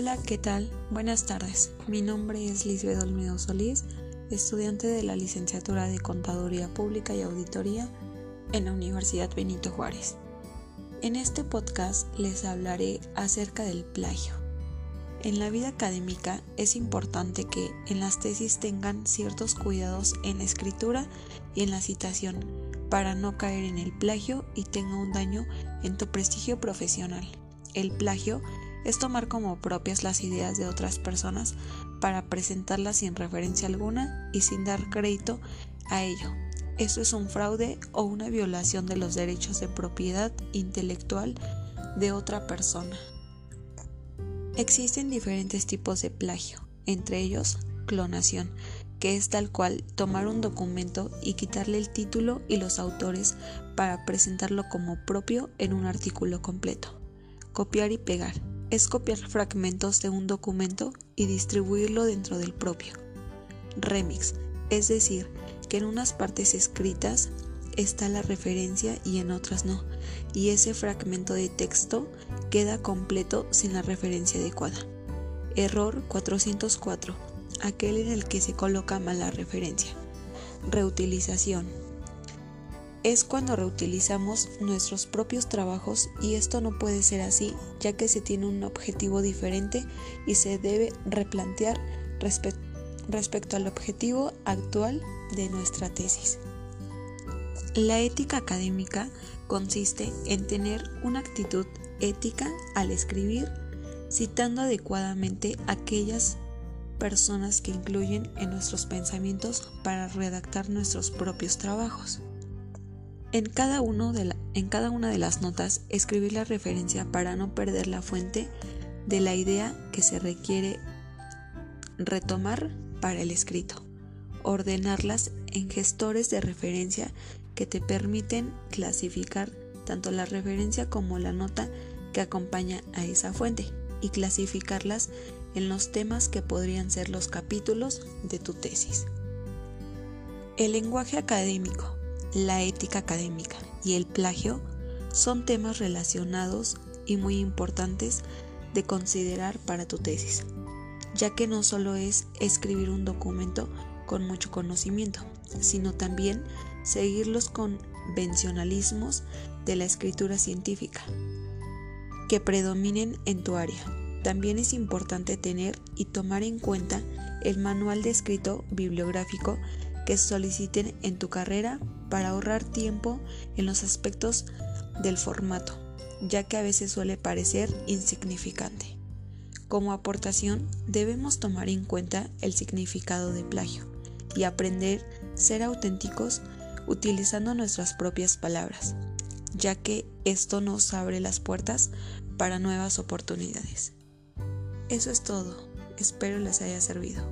Hola, ¿qué tal? Buenas tardes. Mi nombre es Lisbeth Olmedo Solís, estudiante de la licenciatura de Contaduría Pública y Auditoría en la Universidad Benito Juárez. En este podcast les hablaré acerca del plagio. En la vida académica es importante que en las tesis tengan ciertos cuidados en la escritura y en la citación para no caer en el plagio y tenga un daño en tu prestigio profesional. El plagio es tomar como propias las ideas de otras personas para presentarlas sin referencia alguna y sin dar crédito a ello. Eso es un fraude o una violación de los derechos de propiedad intelectual de otra persona. Existen diferentes tipos de plagio, entre ellos clonación, que es tal cual tomar un documento y quitarle el título y los autores para presentarlo como propio en un artículo completo. Copiar y pegar es copiar fragmentos de un documento y distribuirlo dentro del propio. Remix, es decir, que en unas partes escritas está la referencia y en otras no, y ese fragmento de texto queda completo sin la referencia adecuada. Error 404, aquel en el que se coloca mal la referencia. Reutilización es cuando reutilizamos nuestros propios trabajos y esto no puede ser así ya que se tiene un objetivo diferente y se debe replantear respecto al objetivo actual de nuestra tesis. La ética académica consiste en tener una actitud ética al escribir, citando adecuadamente aquellas personas que incluyen en nuestros pensamientos para redactar nuestros propios trabajos. En cada, una de las notas escribir la referencia para no perder la fuente de la idea que se requiere retomar para el escrito. Ordenarlas en gestores de referencia que te permiten clasificar tanto la referencia como la nota que acompaña a esa fuente y clasificarlas en los temas que podrían ser los capítulos de tu tesis. El lenguaje académico la ética académica y el plagio son temas relacionados y muy importantes de considerar para tu tesis, ya que no solo es escribir un documento con mucho conocimiento, sino también seguir los convencionalismos de la escritura científica que predominen en tu área. También es importante tener y tomar en cuenta el manual de escrito bibliográfico que soliciten en tu carrera para ahorrar tiempo en los aspectos del formato, ya que a veces suele parecer insignificante. Como aportación, debemos tomar en cuenta el significado de plagio y aprender a ser auténticos utilizando nuestras propias palabras, ya que esto nos abre las puertas para nuevas oportunidades. Eso es todo, espero les haya servido.